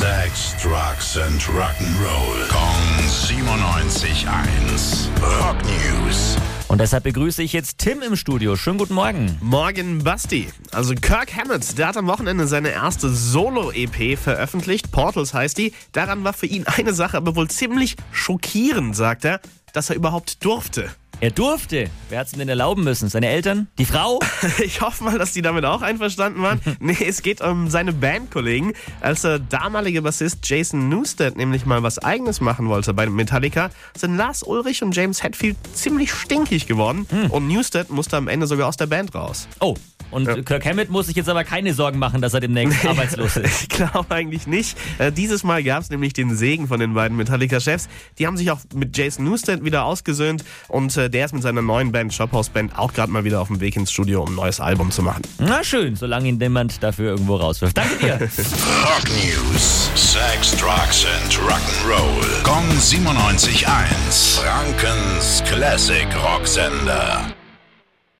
Sex, Drugs and Rock'n'Roll. Kong 97.1. Rock News. Und deshalb begrüße ich jetzt Tim im Studio. Schönen guten Morgen. Morgen, Basti. Also Kirk Hammett, der hat am Wochenende seine erste Solo-EP veröffentlicht. Portals heißt die. Daran war für ihn eine Sache aber wohl ziemlich schockierend, sagt er, dass er überhaupt durfte. Er durfte. Wer hat es ihm denn erlauben müssen? Seine Eltern? Die Frau? Ich hoffe mal, dass die damit auch einverstanden waren. Nee, es geht um seine Bandkollegen. Als der damalige Bassist Jason Newsted nämlich mal was eigenes machen wollte bei Metallica, sind Lars Ulrich und James Hetfield ziemlich stinkig geworden. Und Newsted musste am Ende sogar aus der Band raus. Oh. Und Kirk Hammett muss sich jetzt aber keine Sorgen machen, dass er demnächst arbeitslos ist. Ich glaube eigentlich nicht. Äh, dieses Mal gab es nämlich den Segen von den beiden Metallica-Chefs. Die haben sich auch mit Jason Newsted wieder ausgesöhnt und äh, der ist mit seiner neuen Band, Shophouse Band, auch gerade mal wieder auf dem Weg ins Studio, um ein neues Album zu machen. Na schön, solange ihn niemand dafür irgendwo rauswirft. Danke dir. Rock News. Sex, Drugs and Rock'n'Roll. Kong 97.1. Frankens Classic Rocksender.